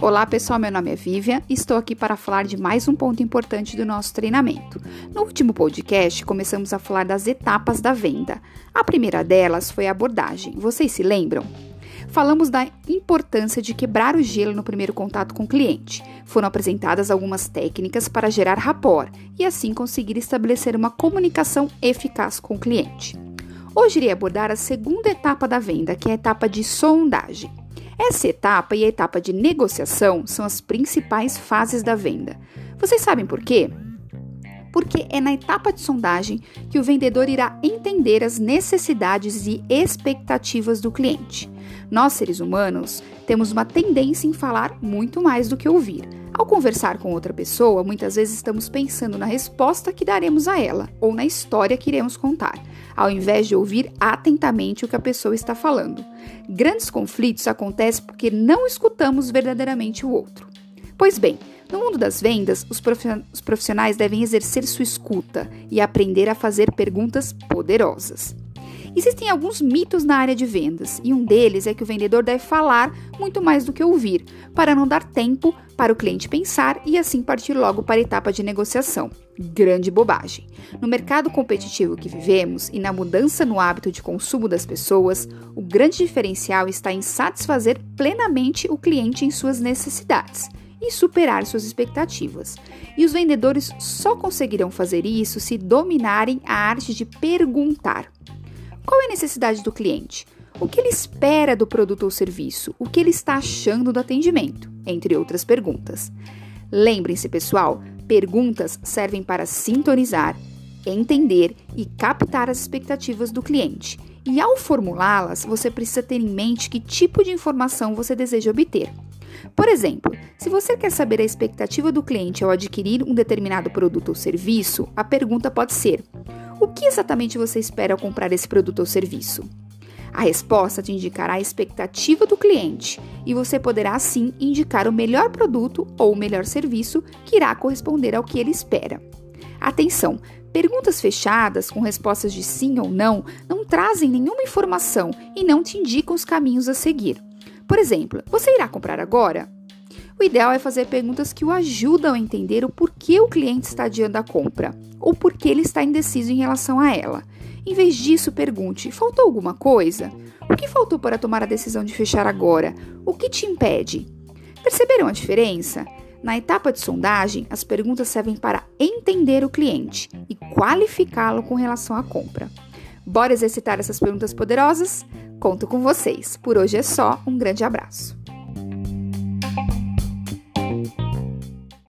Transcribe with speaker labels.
Speaker 1: Olá pessoal, meu nome é Vivian e estou aqui para falar de mais um ponto importante do nosso treinamento. No último podcast, começamos a falar das etapas da venda. A primeira delas foi a abordagem. Vocês se lembram? Falamos da importância de quebrar o gelo no primeiro contato com o cliente. Foram apresentadas algumas técnicas para gerar rapport e assim conseguir estabelecer uma comunicação eficaz com o cliente. Hoje irei abordar a segunda etapa da venda, que é a etapa de sondagem. Essa etapa e a etapa de negociação são as principais fases da venda. Vocês sabem por quê? Porque é na etapa de sondagem que o vendedor irá entender as necessidades e expectativas do cliente. Nós, seres humanos, temos uma tendência em falar muito mais do que ouvir. Ao conversar com outra pessoa, muitas vezes estamos pensando na resposta que daremos a ela ou na história que iremos contar, ao invés de ouvir atentamente o que a pessoa está falando. Grandes conflitos acontecem porque não escutamos verdadeiramente o outro. Pois bem, no mundo das vendas, os profissionais devem exercer sua escuta e aprender a fazer perguntas poderosas. Existem alguns mitos na área de vendas, e um deles é que o vendedor deve falar muito mais do que ouvir, para não dar tempo para o cliente pensar e assim partir logo para a etapa de negociação. Grande bobagem. No mercado competitivo que vivemos e na mudança no hábito de consumo das pessoas, o grande diferencial está em satisfazer plenamente o cliente em suas necessidades e superar suas expectativas. E os vendedores só conseguirão fazer isso se dominarem a arte de perguntar. Qual é a necessidade do cliente? O que ele espera do produto ou serviço? O que ele está achando do atendimento? Entre outras perguntas. Lembrem-se, pessoal, perguntas servem para sintonizar, entender e captar as expectativas do cliente. E ao formulá-las, você precisa ter em mente que tipo de informação você deseja obter. Por exemplo, se você quer saber a expectativa do cliente ao adquirir um determinado produto ou serviço, a pergunta pode ser: o que exatamente você espera ao comprar esse produto ou serviço? A resposta te indicará a expectativa do cliente e você poderá assim indicar o melhor produto ou o melhor serviço que irá corresponder ao que ele espera. Atenção! Perguntas fechadas com respostas de sim ou não não trazem nenhuma informação e não te indicam os caminhos a seguir. Por exemplo, você irá comprar agora? O ideal é fazer perguntas que o ajudam a entender o porquê o cliente está adiando a compra ou porque ele está indeciso em relação a ela. Em vez disso, pergunte: faltou alguma coisa? O que faltou para tomar a decisão de fechar agora? O que te impede? Perceberam a diferença? Na etapa de sondagem, as perguntas servem para entender o cliente e qualificá-lo com relação à compra. Bora exercitar essas perguntas poderosas? Conto com vocês. Por hoje é só. Um grande abraço.